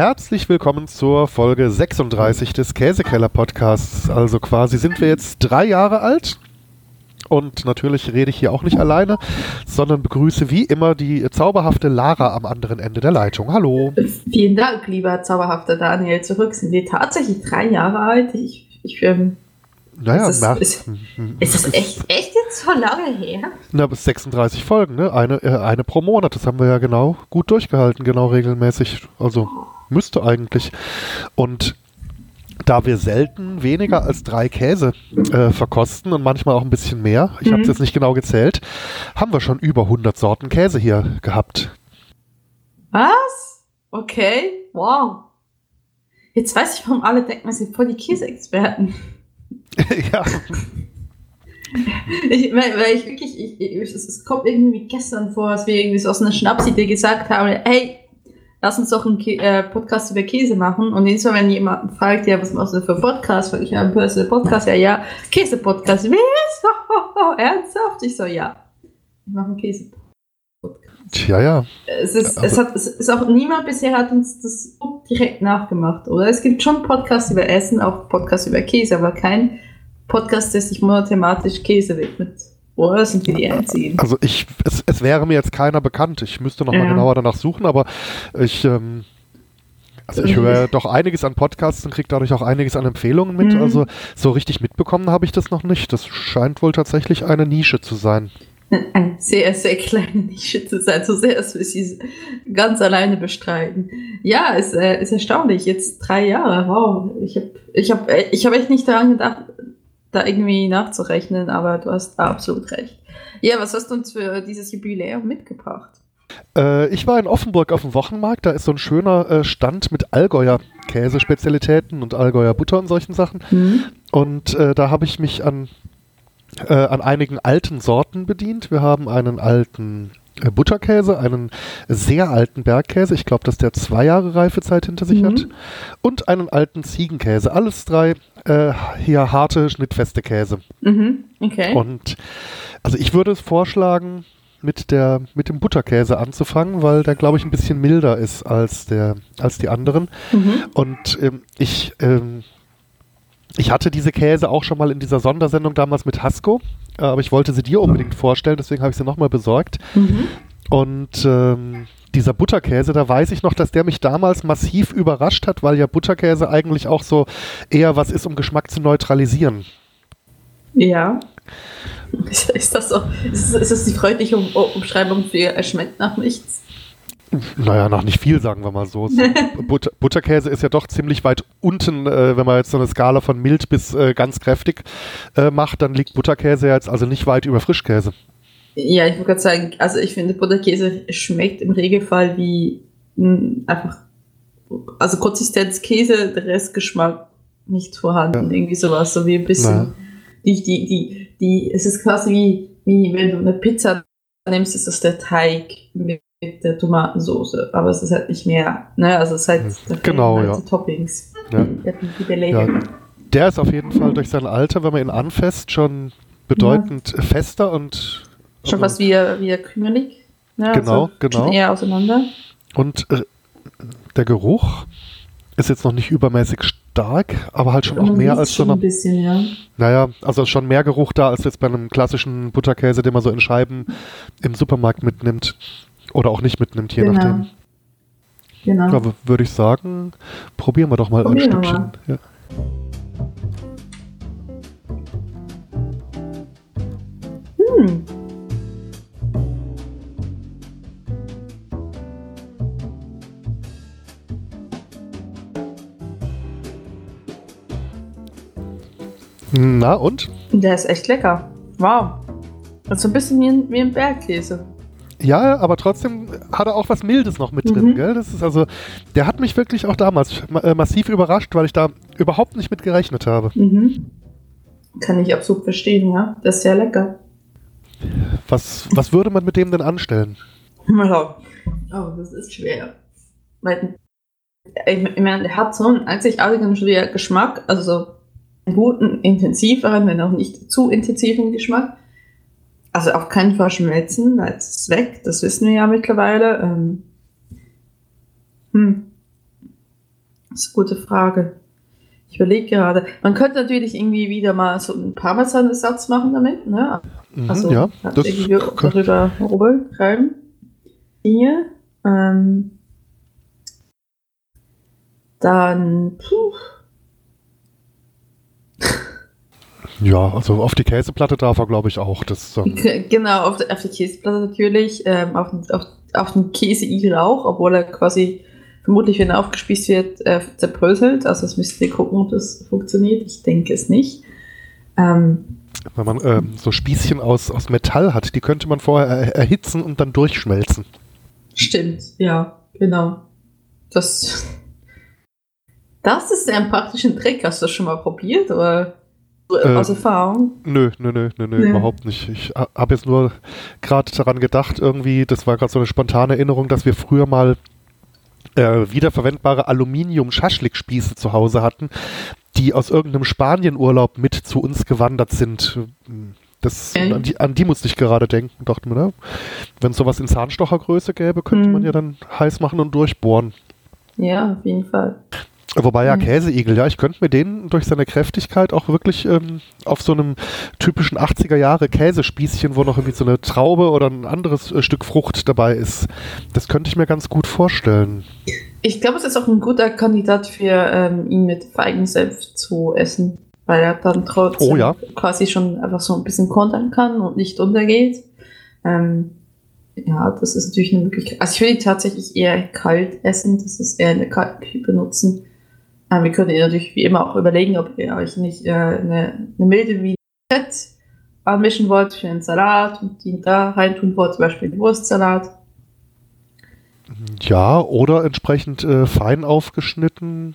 Herzlich willkommen zur Folge 36 des Käsekeller Podcasts. Also quasi sind wir jetzt drei Jahre alt. Und natürlich rede ich hier auch nicht alleine, sondern begrüße wie immer die zauberhafte Lara am anderen Ende der Leitung. Hallo. Vielen Dank, lieber zauberhafter Daniel. Zurück sind wir tatsächlich drei Jahre alt. Ich, ich ähm, naja, ist, das, ist, ist das echt, echt jetzt so lange her? Na, bis 36 Folgen, ne? Eine, äh, eine pro Monat. Das haben wir ja genau gut durchgehalten, genau regelmäßig. Also müsste eigentlich. Und da wir selten weniger als drei Käse äh, verkosten und manchmal auch ein bisschen mehr, ich mhm. habe es jetzt nicht genau gezählt, haben wir schon über 100 Sorten Käse hier gehabt. Was? Okay, wow. Jetzt weiß ich, warum alle denken, wir sind voll die Käseexperten. ja. Ich, weil, weil ich wirklich, ich, ich, es, kommt irgendwie gestern vor, als wir irgendwie so aus einer Schnapsidee gesagt haben, hey, lass uns doch einen Kä äh, Podcast über Käse machen. Und jedes Mal, wenn jemand fragt, ja, was machst du für Podcast? Frag ich, ja, Personal Podcast, ja, ja, Käse-Podcast. Was? Ernsthaft? Ich so, ja. Ich mache einen Käse-Podcast. Tja, ja. Es ist, es hat, es ist auch niemand bisher hat uns das direkt nachgemacht, oder? Es gibt schon Podcasts über Essen, auch Podcasts über Käse, aber kein Podcast, der sich monothematisch Käse widmet. Oder sind wir die Einzigen? Also ich, es, es wäre mir jetzt keiner bekannt. Ich müsste noch ja. mal genauer danach suchen, aber ich, ähm, also ich höre doch einiges an Podcasts und kriege dadurch auch einiges an Empfehlungen mit. Mhm. Also so richtig mitbekommen habe ich das noch nicht. Das scheint wohl tatsächlich eine Nische zu sein. Eine sehr, sehr kleine Nische zu sein, so sehr, dass wir sie ganz alleine bestreiten. Ja, ist, äh, ist erstaunlich. Jetzt drei Jahre, wow. Ich habe ich hab, ich hab echt nicht daran gedacht, da irgendwie nachzurechnen, aber du hast absolut recht. Ja, was hast du uns für dieses Jubiläum mitgebracht? Äh, ich war in Offenburg auf dem Wochenmarkt, da ist so ein schöner äh, Stand mit Allgäuer Käsespezialitäten und Allgäuer Butter und solchen Sachen. Mhm. Und äh, da habe ich mich an, äh, an einigen alten Sorten bedient. Wir haben einen alten äh, Butterkäse, einen sehr alten Bergkäse, ich glaube, dass der zwei Jahre Reifezeit hinter sich mhm. hat, und einen alten Ziegenkäse. Alles drei äh, hier harte, schnittfeste Käse. Mhm. Okay. Und also ich würde vorschlagen, mit der mit dem Butterkäse anzufangen, weil der glaube ich ein bisschen milder ist als der als die anderen. Mhm. Und ähm, ich ähm, ich hatte diese Käse auch schon mal in dieser Sondersendung damals mit Hasco, äh, aber ich wollte sie dir unbedingt vorstellen, deswegen habe ich sie nochmal besorgt. Mhm. Und ähm, dieser Butterkäse, da weiß ich noch, dass der mich damals massiv überrascht hat, weil ja Butterkäse eigentlich auch so eher was ist, um Geschmack zu neutralisieren. Ja. Ist, das so? Ist, ist das die freundliche um Umschreibung für er schmeckt nach nichts? Naja, nach nicht viel, sagen wir mal so. Butter, Butterkäse ist ja doch ziemlich weit unten, äh, wenn man jetzt so eine Skala von mild bis äh, ganz kräftig äh, macht, dann liegt Butterkäse jetzt also nicht weit über Frischkäse. Ja, ich wollte gerade sagen, also ich finde Butterkäse schmeckt im Regelfall wie mh, hm, einfach, also Konsistenz Käse, der Restgeschmack nicht vorhanden, ja. irgendwie sowas, so wie ein bisschen, naja. die, die, die, die, es ist quasi wie, wie wenn du eine Pizza nimmst, ist das der Teig mit mit der Tomatensauce, aber es ist halt nicht mehr, ne? Also es ist halt, genau, halt ja. die Toppings, ja. die, ja. Der ist auf jeden Fall durch sein Alter, wenn man ihn anfasst, schon bedeutend ja. fester und schon also, was wie, wie krümelig. Ne? Genau, also genau. Eher auseinander. Und äh, der Geruch ist jetzt noch nicht übermäßig stark, aber halt schon auch mehr als schon ein bisschen, ja. Naja, also schon mehr Geruch da als jetzt bei einem klassischen Butterkäse, den man so in Scheiben im Supermarkt mitnimmt. Oder auch nicht mitnimmt, je genau. nachdem. Genau. Aber würde ich sagen, probieren wir doch mal probieren ein Stückchen. Ja. Hm. Na und? Der ist echt lecker. Wow. Das ist so ein bisschen wie ein, wie ein Bergkäse. Ja, aber trotzdem hat er auch was Mildes noch mit drin, mhm. gell? Das ist also, der hat mich wirklich auch damals äh, massiv überrascht, weil ich da überhaupt nicht mit gerechnet habe. Mhm. Kann ich absolut verstehen, ja. Das ist sehr lecker. Was, was würde man mit dem denn anstellen? Oh, das ist schwer. Weil, ich meine, der hat so einen einzigartigen Geschmack, also so einen guten, intensiveren, wenn auch nicht zu intensiven Geschmack also auf keinen Fall schmelzen, weil es ist weg, das wissen wir ja mittlerweile. Ähm, hm. Das ist eine gute Frage. Ich überlege gerade. Man könnte natürlich irgendwie wieder mal so einen Parmesan-Ersatz machen damit, ne? Mhm, Also ja, das irgendwie darüber rüberreiben. Hier. Ähm, dann, puh, ja, also auf die Käseplatte darf er, glaube ich, auch. Das, ähm, Genau, auf auf der Käseplatte natürlich, ähm, auf, dem- auf, auf dem Käseigel auch, obwohl er quasi vermutlich, wenn er aufgespießt wird, äh, zerbröselt. Also das müsst ihr gucken, ob das funktioniert. Ich denke es nicht. Ähm, wenn man ähm, so Spießchen aus, aus Metall hat, die könnte man vorher er erhitzen und dann durchschmelzen. stimmt, ja, genau. Das, das ist ein praktischen Trick. Hast du das schon mal probiert? Oder Ähm, aus Erfahrung? Nö, nö, nö, nö, nö, Nee. überhaupt nicht. Ich habe jetzt nur gerade daran gedacht, irgendwie, das war gerade so eine spontane Erinnerung, dass wir früher mal äh, wiederverwendbare Aluminium-Schaschlik-Spieße zu Hause hatten, die aus irgendeinem Spanienurlaub mit zu uns gewandert sind. Das, Okay. an, die, an die musste ich gerade denken, dachte mir, ne? wenn es sowas in Zahnstochergröße gäbe, könnte Hm. man ja dann heiß machen und durchbohren. Ja, auf jeden Fall. Wobei ja Mhm. Käseigel, ja, ich könnte mir den durch seine Kräftigkeit auch wirklich ähm, auf so einem typischen 80er Jahre Käsespießchen, wo noch irgendwie so eine Traube oder ein anderes äh, Stück Frucht dabei ist, das könnte ich mir ganz gut vorstellen. Ich glaube, es ist auch ein guter Kandidat für ähm, ihn mit Feigensenf zu essen, weil er dann trotzdem Oh ja. quasi schon einfach so ein bisschen kontern kann und nicht untergeht. Ähm, ja, das ist natürlich eine Möglichkeit. Also ich würde ihn tatsächlich eher kalt essen, das ist eher in der kalten Küche benutzen. Ähm, wir können ihn natürlich wie immer auch überlegen, ob ihr euch nicht äh, eine, eine milde Vinaigrette anmischen wollt für einen Salat und ihn da reintun wollt, zum Beispiel den Wurstsalat. Ja, oder entsprechend äh, fein aufgeschnitten.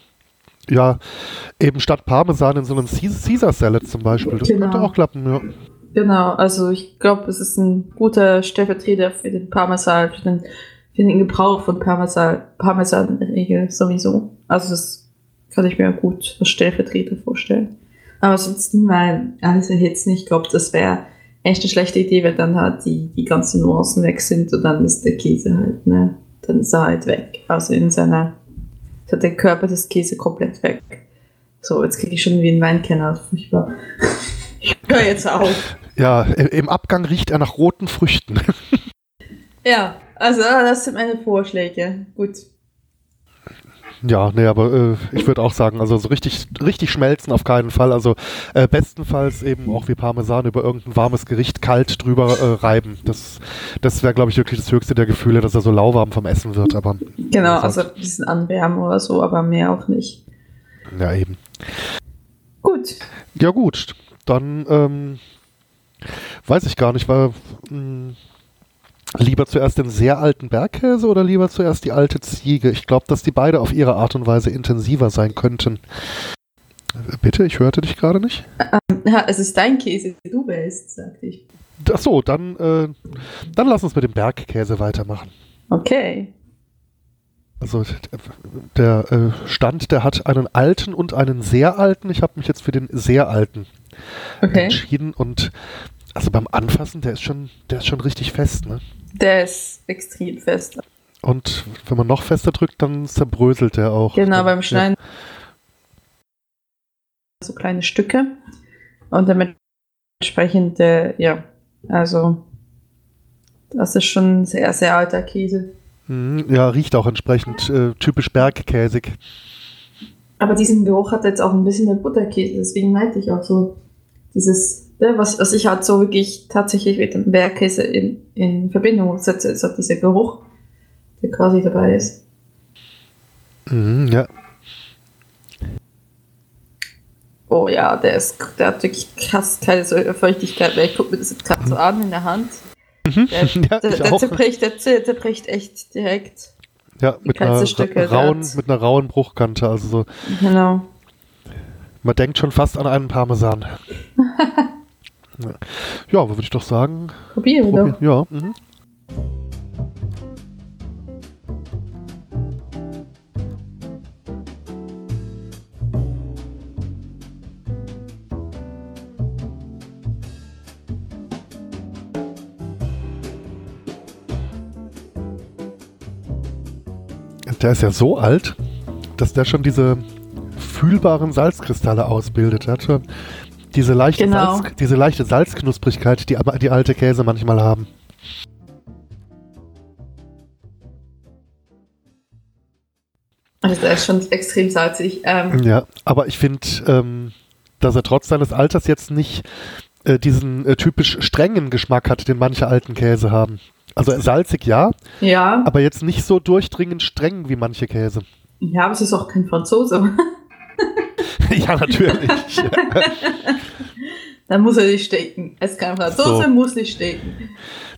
Ja, eben statt Parmesan in so einem Caesar Salad zum Beispiel. Das Genau. könnte auch klappen, ja. Genau, also ich glaube, es ist ein guter Stellvertreter für den Parmesan, für den, für den Gebrauch von Parmesan, Parmesan in der Regel sowieso. Also das kann ich mir gut als Stellvertreter vorstellen. Aber ansonsten, weil alles erhitzt nicht, ich glaube, das wäre echt eine schlechte Idee, wenn dann halt die, die ganzen Nuancen weg sind und dann ist der Käse halt, ne, dann ist er halt weg. Also in seiner, ist halt der Körper des Käse komplett weg. So, jetzt kriege ich schon wie ein Weinkenner, furchtbar. Ich höre jetzt auf. Ja, im Abgang riecht er nach roten Früchten. Ja, also das sind meine Vorschläge. Gut. Ja, nee, aber äh, ich würde auch sagen, also so richtig, richtig schmelzen auf keinen Fall. Also äh, bestenfalls eben auch wie Parmesan über irgendein warmes Gericht kalt drüber äh, reiben. Das, das wäre, glaube ich, wirklich das höchste der Gefühle, dass er so lauwarm vom Essen wird. Aber Genau, also ein bisschen anwärmen oder so, aber mehr auch nicht. ja, eben. Gut. Ja gut, dann ähm, weiß ich gar nicht, war mh, lieber zuerst den sehr alten Bergkäse oder lieber zuerst die alte Ziege? Ich glaube, dass die beide auf ihre Art und Weise intensiver sein könnten. Äh, Bitte, ich hörte dich gerade nicht. Ja, es ist dein Käse, du wählst, sagte ich. Ach so, dann, äh, dann lass uns mit dem Bergkäse weitermachen. Okay. Also der äh, Stand, der hat einen alten und einen sehr alten. Ich habe mich jetzt für den sehr alten Okay. entschieden und also beim Anfassen, der ist schon, der ist schon richtig fest, ne? Der ist extrem fest. Und wenn man noch fester drückt, dann zerbröselt der auch. Genau, beim Schneiden so kleine Stücke. Und damit entsprechend, äh, ja, also das ist schon ein sehr, sehr alter Käse. Ja, Mhm, ja riecht auch entsprechend äh, typisch bergkäsig. Aber diesen Geruch hat jetzt auch ein bisschen der Butterkäse, deswegen meinte ich auch so dieses, was, was ich halt so wirklich tatsächlich mit dem Bergkäse in, in Verbindung setze, ist halt dieser Geruch, der quasi dabei ist. Mhm, ja. Oh ja, der ist, der hat wirklich krass keine Feuchtigkeit mehr. Ich gucke mir das jetzt gerade so an in der Hand. Mhm. Der, ja, der, der, zerbricht, der, zer- zerbricht echt direkt. Ja, mit einer, Stücke, rauen, mit einer rauen Bruchkante. Also so, Genau. man denkt schon fast an einen Parmesan. ja, ja würde ich doch sagen. Probieren wir Probier, doch. ja. Mhm. Der ist ja so alt. dass der schon diese fühlbaren Salzkristalle ausbildet. Er hat schon diese leichte, Genau. Salz, diese leichte Salzknusprigkeit, die aber die alte Käse manchmal haben. Also der ist schon extrem salzig. Ähm, Ja, aber ich finde, ähm, dass er trotz seines Alters jetzt nicht äh, diesen äh, typisch strengen Geschmack hat, den manche alten Käse haben. Also salzig ja, ja, aber jetzt nicht so durchdringend streng wie manche Käse. ja, aber es ist auch kein Franzose. ja, natürlich. Dann muss er nicht stecken. Es Franzose, So. muss nicht stecken.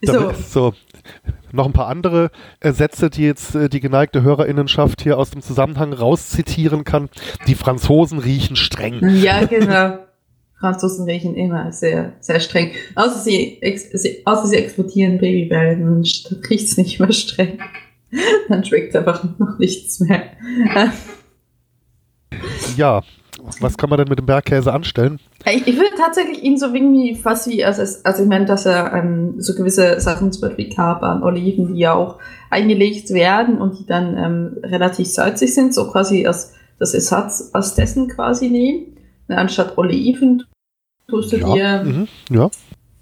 So, so. Noch ein paar andere äh, Sätze, die jetzt äh, die geneigte Hörerinnenschaft hier aus dem Zusammenhang rauszitieren kann. Die Franzosen riechen streng. ja, genau. Franzosen riechen immer sehr, sehr streng. Außer sie, sie, außer sie exportieren Babybell, dann riecht es nicht mehr streng. Dann schmeckt einfach noch nichts mehr. Ja, was kann man denn mit dem Bergkäse anstellen? Ich, ich würde tatsächlich ihn so irgendwie fast wie, also, also ich meine, dass er ähm, so gewisse Sachen, zum Beispiel Kapern, Oliven, die ja auch eingelegt werden und die dann ähm, relativ salzig sind, so quasi als das Ersatz aus dessen quasi nehmen. Und anstatt Oliven tust du dir mhm, ja.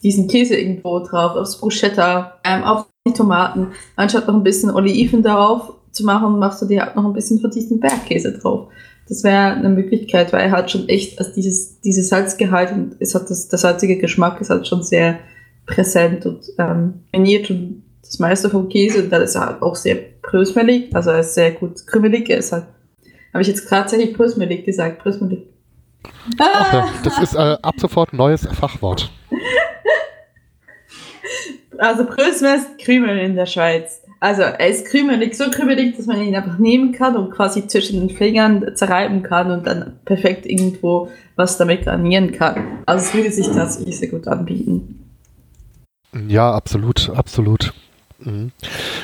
diesen Käse irgendwo drauf, aufs Bruschetta, ähm, auf die Tomaten. Anstatt noch ein bisschen Oliven darauf zu machen, machst du dir halt noch ein bisschen von diesem Bergkäse drauf. Das wäre eine Möglichkeit, weil er hat schon echt, also dieses, dieses Salzgehalt und es hat das, der salzige Geschmack ist halt schon sehr präsent und ähm, trainiert und das meiste vom Käse, und dann ist er halt auch sehr brösmelig, also er ist sehr gut krümelig, er ist halt, habe ich jetzt tatsächlich brösmelig gesagt, brösmelig. Ach Ah, das ist äh, ab sofort ein neues Fachwort. Also Brösmer ist Krümel in der Schweiz. Also er ist krümelig, so krümelig, dass man ihn einfach nehmen kann und quasi zwischen den Fingern zerreiben kann und dann perfekt irgendwo was damit garnieren kann. Also es würde sich tatsächlich sehr gut anbieten. Ja, absolut, absolut. Mhm.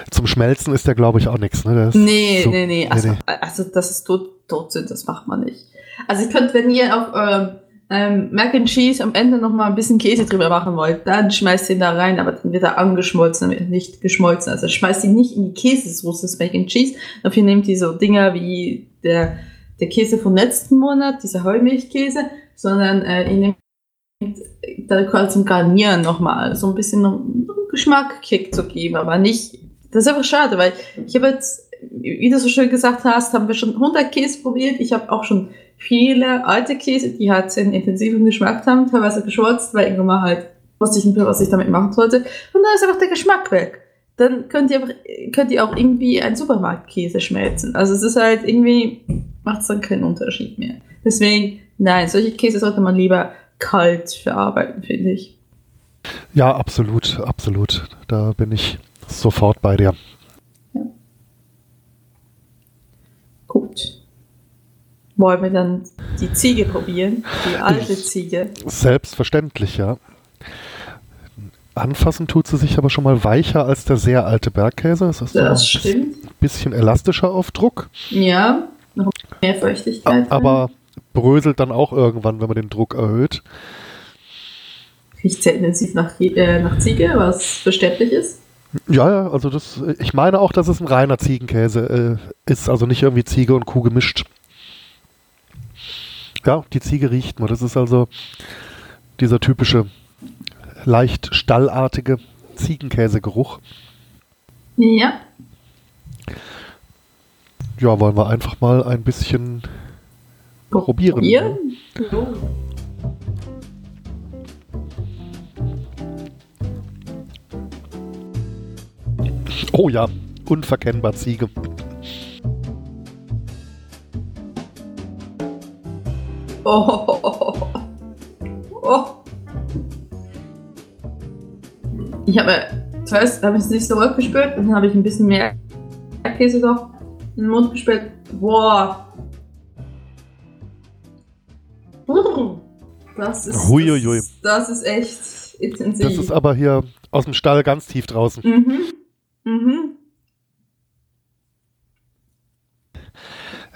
Zum Schmelzen ist der, glaube ich, auch nichts. Ne? Nee, so- nee, nee. Also, nee. also das ist tot, tot sind, das macht man nicht. Also ich könnte, wenn ihr auf ähm, ähm, Mac and Cheese am Ende noch mal ein bisschen Käse drüber machen wollt, dann schmeißt ihn da rein, aber dann wird er angeschmolzen, nicht geschmolzen. Also schmeißt ihn nicht in die Käsesoße, das Mac and Cheese. Dafür nehmt ihr so Dinger wie der, der Käse vom letzten Monat, dieser Heumilchkäse, sondern äh, ihr nehmt da quasi zum Garnieren nochmal so ein bisschen noch einen Geschmackkick zu geben, aber nicht, das ist einfach schade, weil ich habe jetzt, wie du so schön gesagt hast, haben wir schon 100 Käse probiert. Ich habe auch schon viele alte Käse, die halt einen intensiven Geschmack haben, teilweise geschwolzt, weil irgendwann mal halt wusste ich nicht mehr, was ich damit machen sollte. Und dann ist einfach der Geschmack weg. Dann könnt ihr, einfach, könnt ihr auch irgendwie einen Supermarktkäse schmelzen. Also es ist halt irgendwie, macht es dann keinen Unterschied mehr. Deswegen, nein, solche Käse sollte man lieber kalt verarbeiten, finde ich. Ja, absolut, absolut. Da bin ich sofort bei dir. Gut. Wollen wir dann die Ziege probieren? Die alte Ziege. Selbstverständlich, ja. Anfassen tut sie sich aber schon mal weicher als der sehr alte Bergkäse. Das ist so Das ein stimmt. bisschen elastischer auf Druck, Ja, noch mehr Feuchtigkeit. aber bröselt dann auch irgendwann, wenn man den Druck erhöht. Riecht sehr intensiv nach, äh, nach Ziege, was verständlich ist. Ja, ja, also das, ich meine auch, dass es ein reiner Ziegenkäse äh, ist, also nicht irgendwie Ziege und Kuh gemischt. Ja, die Ziege riecht man. Das ist also dieser typische, leicht stallartige Ziegenkäsegeruch. Ja. Ja, wollen wir einfach mal ein bisschen Probieren, Probieren? Jo. Oh ja, unverkennbar Ziege. Oh. Oh. Ich habe zuerst habe ich es nicht so rot gespürt und dann habe ich ein bisschen mehr Käse noch in den Mund gespürt. Boah. Das ist, Huiuiui. das, das ist echt intensiv. Das ist aber hier aus dem Stall ganz tief draußen. mhm. Mhm.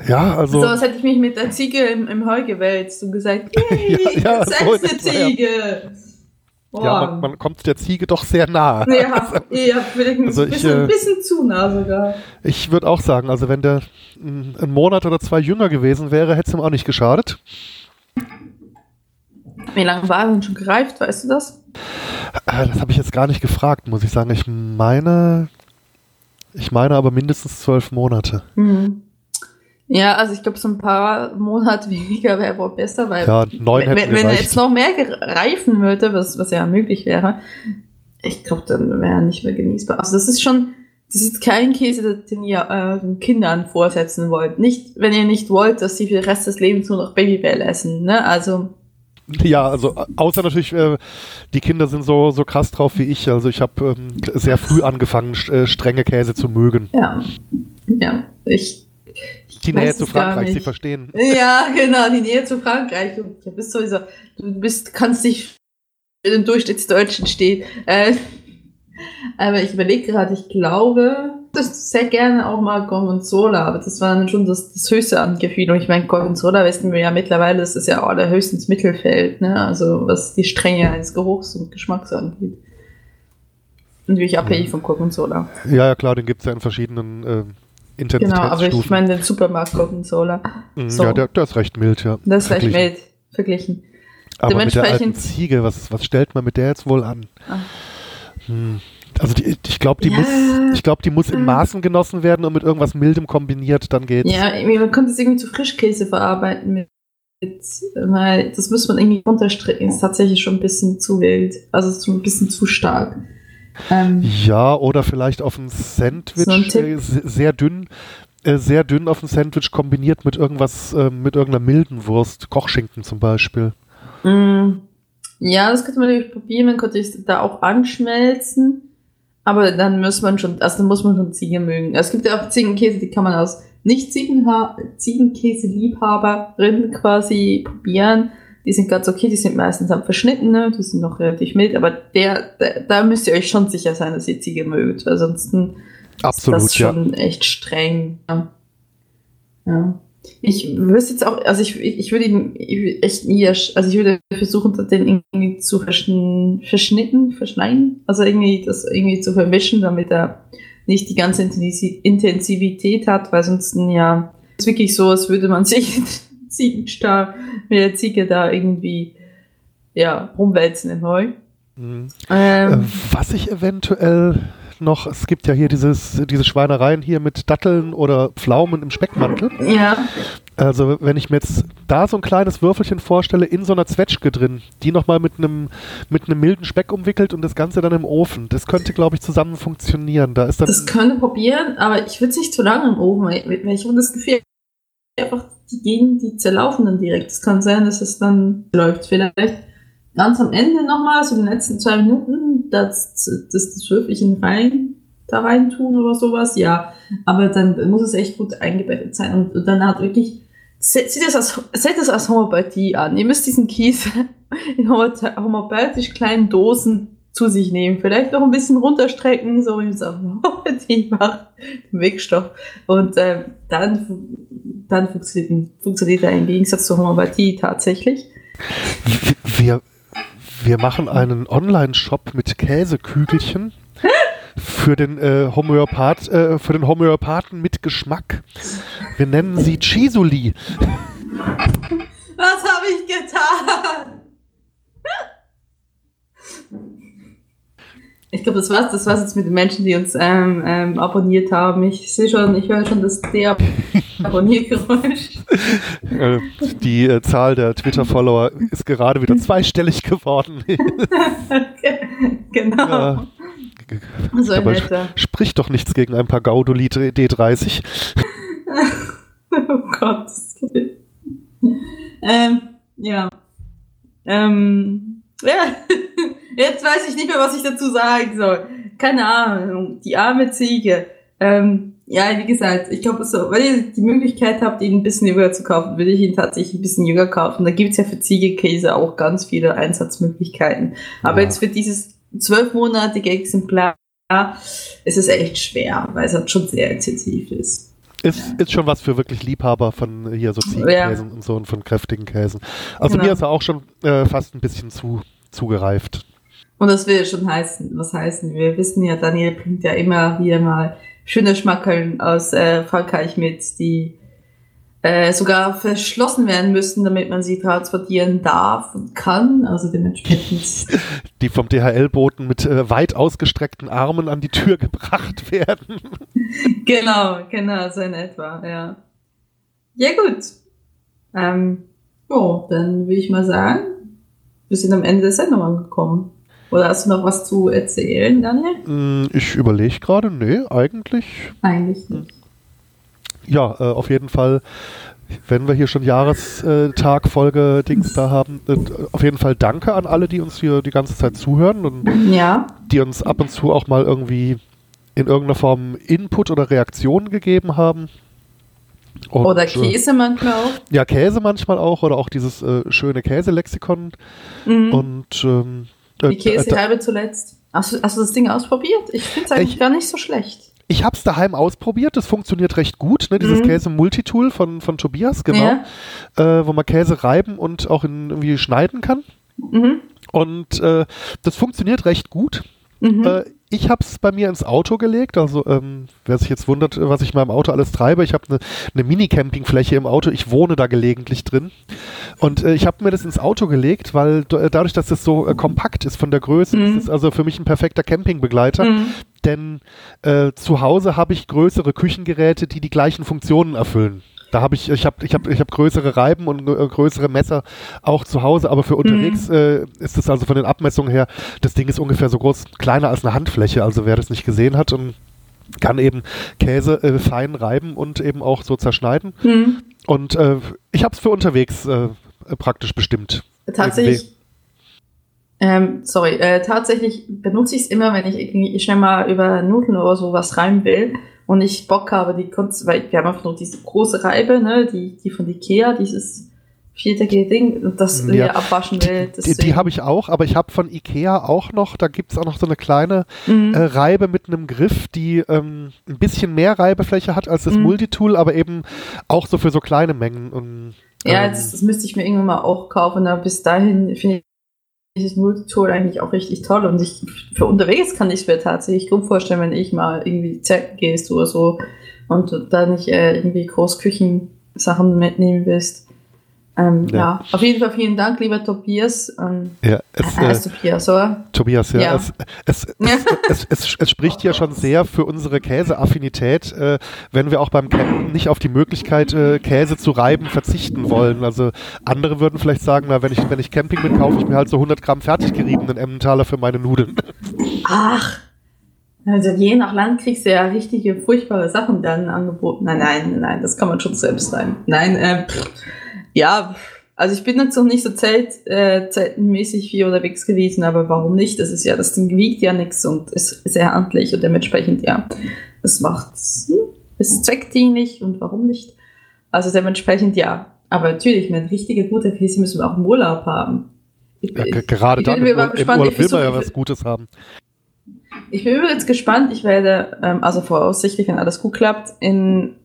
Ja, also. so, als hätte ich mich mit der Ziege im, im Heu gewälzt und gesagt, Ja, yay, ja, das so ist in eine ja. Ziege. Oh. Ja, man, man kommt der Ziege doch sehr nah. Ja, ja vielleicht ein, Also ich, bisschen, äh, ein bisschen zu nah sogar. Ich würde auch sagen, also wenn der einen Monat oder zwei jünger gewesen wäre, hätte es ihm auch nicht geschadet. Wie lange war er denn schon gereift, weißt du das? Äh, Das habe ich jetzt gar nicht gefragt, muss ich sagen. Ich meine, ich meine aber mindestens zwölf Monate. Mhm. Ja, also ich glaube, so ein paar Monate weniger wäre wohl besser, weil Ja, neun wenn, wenn er jetzt noch mehr reifen würde, was, was ja möglich wäre, ich glaube, dann wäre er nicht mehr genießbar. Also das ist schon, das ist kein Käse, den ihr den Kindern vorsetzen wollt. Nicht, wenn ihr nicht wollt, dass sie für den Rest des Lebens nur noch Babybell essen. Ne? Also Ja, also außer natürlich, äh, die Kinder sind so, so krass drauf wie ich. Also ich habe ähm, sehr früh angefangen, äh, strenge Käse zu mögen. ja, ja, ich Die Nähe zu Frankreich, Sie nicht. verstehen. Ja, genau, die Nähe zu Frankreich. Du, bist sowieso, du bist, kannst dich für den Durchschnittsdeutschen stehen. Äh, aber ich überlege gerade, ich glaube, das sehr gerne auch mal Gorgonzola, aber das war dann schon das, das höchste an Gefühl. Und ich meine, Gorgonzola wissen wir ja mittlerweile, das ist ja allerhöchstens Mittelfeld, ne? Also was die Strenge eines Geruchs und Geschmacks angeht. Natürlich abhängig von Gorgonzola. Ja, ja, klar, den gibt es ja in verschiedenen äh, Genau, aber ich Intensitätsstufen. meine den Supermarkt Gorgonzola. Mhm, so. Ja, der, der ist recht mild, ja. Das ist recht mild verglichen. Aber mit der alten Ziege, was, was stellt man mit der jetzt wohl an? Ah. Hm. Also die, ich glaube, die Ja. muss, ich glaube, die muss in Maßen genossen werden und mit irgendwas Mildem kombiniert, dann geht's. Ja, man könnte es irgendwie zu Frischkäse verarbeiten mit, weil das muss man irgendwie runterstrecken. Ist tatsächlich schon ein bisschen zu wild. Also schon ein bisschen zu stark. Ähm, Ja, oder vielleicht auf ein Sandwich, So ein äh, se- sehr dünn, äh, sehr dünn auf ein Sandwich kombiniert mit irgendwas, äh, mit irgendeiner milden Wurst, Kochschinken zum Beispiel. mm, ja, das könnte man natürlich probieren. Man könnte es da auch anschmelzen. Aber dann muss man schon, also dann muss man schon Ziege mögen. Es gibt ja auch Ziegenkäse, die kann man aus nicht Ziegenkäse-Liebhaberinnen quasi probieren. Die sind ganz okay, die sind meistens am verschnitten, ne? die sind noch relativ mild, aber der, der, da müsst ihr euch schon sicher sein, dass ihr Ziege mögt, weil sonst Absolut, ist das ja. schon echt streng. Ja. ja. Ich wüsste jetzt auch, also ich, ich würde ihn ich würde echt nie, also ich würde versuchen, den irgendwie zu verschn verschnitten, verschneiden, also irgendwie das irgendwie zu vermischen, damit er nicht die ganze Intensi- Intensivität hat, weil sonst ja, ist wirklich so, als würde man sich Ziegenstall mit der Ziege da irgendwie ja, rumwälzen in Heu. Mhm. Ähm, Äh, was ich eventuell noch, es gibt ja hier dieses, diese Schweinereien hier mit Datteln oder Pflaumen im Speckmantel. ja, Also wenn ich mir jetzt da so ein kleines Würfelchen vorstelle, in so einer Zwetschge drin, die nochmal mit einem mit einem milden Speck umwickelt und das Ganze dann im Ofen, das könnte, glaube ich, zusammen funktionieren. Da ist dann Das könnte probieren, aber ich würde es nicht zu lange im Ofen, weil ich habe das Gefühl, einfach die Gegend, die zerlaufen dann direkt. Es kann sein, dass es dann läuft. Vielleicht ganz am Ende nochmal, so in den letzten zwei Minuten, das, das, das Würfelchen rein, da rein tun oder sowas, ja. Aber dann muss es echt gut eingebettet sein und, und dann hat wirklich, se- seht das als, seht das als Homöopathie an. Ihr müsst diesen Kies in homöopathisch kleinen Dosen zu sich nehmen. Vielleicht noch ein bisschen runterstrecken, so wie es auch macht, den Wirkstoff. Und ähm, dann, dann funktioniert, funktioniert er im Gegensatz zur Homöopathie tatsächlich. wir, wir machen einen Online-Shop mit Käsekügelchen für den, äh, Homöopath, äh, für den Homöopathen mit Geschmack. Wir nennen sie Chisuli. Was habe ich getan? Ich glaube, das war's. Das war's jetzt mit den Menschen, die uns ähm, ähm, abonniert haben. Ich sehe schon, ich höre schon das De-Abonniergeräusch. Äh, die äh, Zahl der Twitter-Follower ist gerade wieder zweistellig geworden. genau. Ja. So Aber spricht doch nichts gegen ein paar Gaudoli D30. Oh Gott. ähm, ja. Ähm, ja. Jetzt weiß ich nicht mehr, was ich dazu sagen soll. Keine Ahnung. Die arme Ziege. Ähm, ja, wie gesagt, ich glaube, so, wenn ihr die Möglichkeit habt, ihn ein bisschen jünger zu kaufen, würde ich ihn tatsächlich ein bisschen jünger kaufen. Da gibt's ja für Ziegekäse auch ganz viele Einsatzmöglichkeiten. Aber Ja. jetzt für dieses zwölfmonatige Exemplar ist es echt schwer, weil es halt schon sehr intensiv ist. Ist, ist schon was für wirklich Liebhaber von hier so Ziegenkäsen und so und von kräftigen Käsen. Also Genau. mir ist er auch schon äh, fast ein bisschen zu zugereift. Und das will schon heißen, was heißen. Wir wissen ja, Daniel bringt ja immer wieder mal schöne Schmackeln aus äh, Frankreich mit, die äh, sogar verschlossen werden müssen, damit man sie transportieren darf und kann. Also dementsprechend. Die vom DHL-Boten mit äh, weit ausgestreckten Armen an die Tür gebracht werden. genau, genau, so in etwa, ja. Ja, gut. Ähm, oh, dann würde ich mal sagen, wir sind am Ende der Sendung angekommen. Oder hast du noch was zu erzählen, Daniel? Mm, ich überlege gerade, nee, eigentlich. Eigentlich nicht. Ja, äh, auf jeden Fall, wenn wir hier schon Jahrestag, Folge, Dings da haben, äh, auf jeden Fall danke an alle, die uns hier die ganze Zeit zuhören und ja. die uns ab und zu auch mal irgendwie in irgendeiner Form Input oder Reaktionen gegeben haben. Und, oder äh, Käse manchmal auch. Ja, Käse manchmal auch oder auch dieses äh, schöne Käselexikon. Mhm. Und ähm, die äh, Käsehalbe zuletzt. Hast du, hast du das Ding ausprobiert? Ich finde es eigentlich ich, gar nicht so schlecht. Ich habe es daheim ausprobiert, das funktioniert recht gut, ne? dieses mhm. Käse-Multitool von, von Tobias, genau, ja. äh, wo man Käse reiben und auch in, irgendwie schneiden kann. Mhm. Und äh, das funktioniert recht gut. Mhm. Äh, ich habe es bei mir ins Auto gelegt. Also ähm, wer sich jetzt wundert, was ich in meinem Auto alles treibe, ich habe eine ne, Mini-Campingfläche im Auto. Ich wohne da gelegentlich drin. Und äh, ich habe mir das ins Auto gelegt, weil äh, dadurch, dass es so äh, kompakt ist von der Größe, mhm. ist es also für mich ein perfekter Campingbegleiter. Mhm. Denn äh, zu Hause habe ich größere Küchengeräte, die die gleichen Funktionen erfüllen. Da habe ich, ich habe, ich habe, ich habe größere Reiben und äh, größere Messer auch zu Hause, aber für unterwegs mhm. äh, ist es also von den Abmessungen her, das Ding ist ungefähr so groß, kleiner als eine Handfläche. Also wer das nicht gesehen hat und kann eben Käse äh, fein reiben und eben auch so zerschneiden. Mhm. Und äh, ich habe es für unterwegs äh, praktisch bestimmt. Tatsächlich. Ähm, sorry, äh, tatsächlich benutze ich es immer, wenn ich irgendwie schnell mal über Nudeln oder sowas rein will und ich Bock habe, die Kunst, weil wir haben einfach nur diese große Reibe, ne, die, die von Ikea, dieses viereckige Ding, das ja. wir abwaschen will. Die, die, die habe ich auch, aber ich habe von Ikea auch noch, da gibt es auch noch so eine kleine mhm. äh, Reibe mit einem Griff, die ähm, ein bisschen mehr Reibefläche hat als das mhm. Multitool, aber eben auch so für so kleine Mengen. Und, ähm, ja, das, das, müsste ich mir irgendwann mal auch kaufen, aber bis dahin finde ich dieses Multitool eigentlich auch richtig toll und ich, für unterwegs kann ich mir tatsächlich gut vorstellen, wenn ich mal irgendwie zelten gehst oder so und da nicht äh, irgendwie Großküchensachen mitnehmen willst. Ähm, ja. ja. auf jeden Fall vielen Dank, lieber Tobias. Ähm, ja, es, äh, äh, Tobias, oder? Tobias, ja. ja. Es, es, es, es, spricht ja schon sehr für unsere Käseaffinität, äh, wenn wir auch beim Campen nicht auf die Möglichkeit, äh, Käse zu reiben, verzichten wollen. Also andere würden vielleicht sagen, na, wenn ich, wenn ich Camping bin, kaufe ich mir halt so 100 Gramm fertig geriebenen Emmentaler für meine Nudeln. Ach, also je nach Land kriegst du ja richtige furchtbare Sachen dann angeboten. Nein, nein, nein, das kann man schon selbst sein. Nein, äh, pff ja, also ich bin jetzt noch nicht so zelt, äh, zeltenmäßig viel unterwegs gewesen, aber warum nicht? Das ist ja, das Ding wiegt ja nichts und ist sehr handlich und dementsprechend, ja, das macht's, hm, ist zweckdienlich und warum nicht? Also dementsprechend, ja. Aber natürlich, eine richtige gute Käse müssen wir auch im Urlaub haben. Ich, ja, gerade dann im, Urlaub, im Urlaub will man ja was Gutes haben. Ich bin übrigens gespannt. Ich werde, ähm, also voraussichtlich, wenn alles gut klappt, in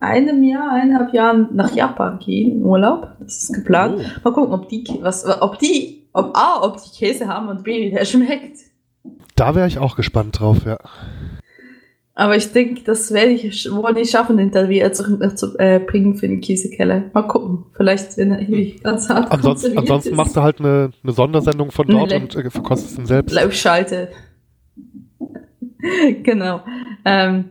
einem Jahr, eineinhalb Jahren nach Japan gehen, Urlaub. Das ist geplant. Oh. Mal gucken, ob die, was, ob die, ob A, ob die Käse haben und B, wie der schmeckt. Da wäre ich auch gespannt drauf, ja. Aber ich denke, das werde ich wohl nicht schaffen, den Interview zu, zu äh, bringen für den Käsekeller. Mal gucken. Vielleicht, wenn er irgendwie ganz hart Ansonsten, ansonsten machst du halt eine, eine Sondersendung von dort und äh, verkostest ihn selbst. Laufschalte. genau. Ähm,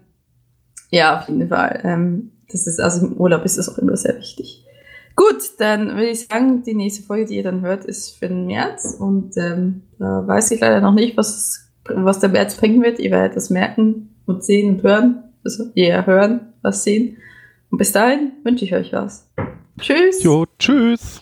ja, auf jeden Fall. Ähm, das ist, also im Urlaub ist das auch immer sehr wichtig. Gut, dann würde ich sagen, die nächste Folge, die ihr dann hört, ist für den März. Und ähm, da weiß ich leider noch nicht, was, was der März bringen wird. Ihr werdet das merken und sehen und hören. Also ihr hören, was sehen. Und bis dahin wünsche ich euch was. Tschüss. Jo, tschüss.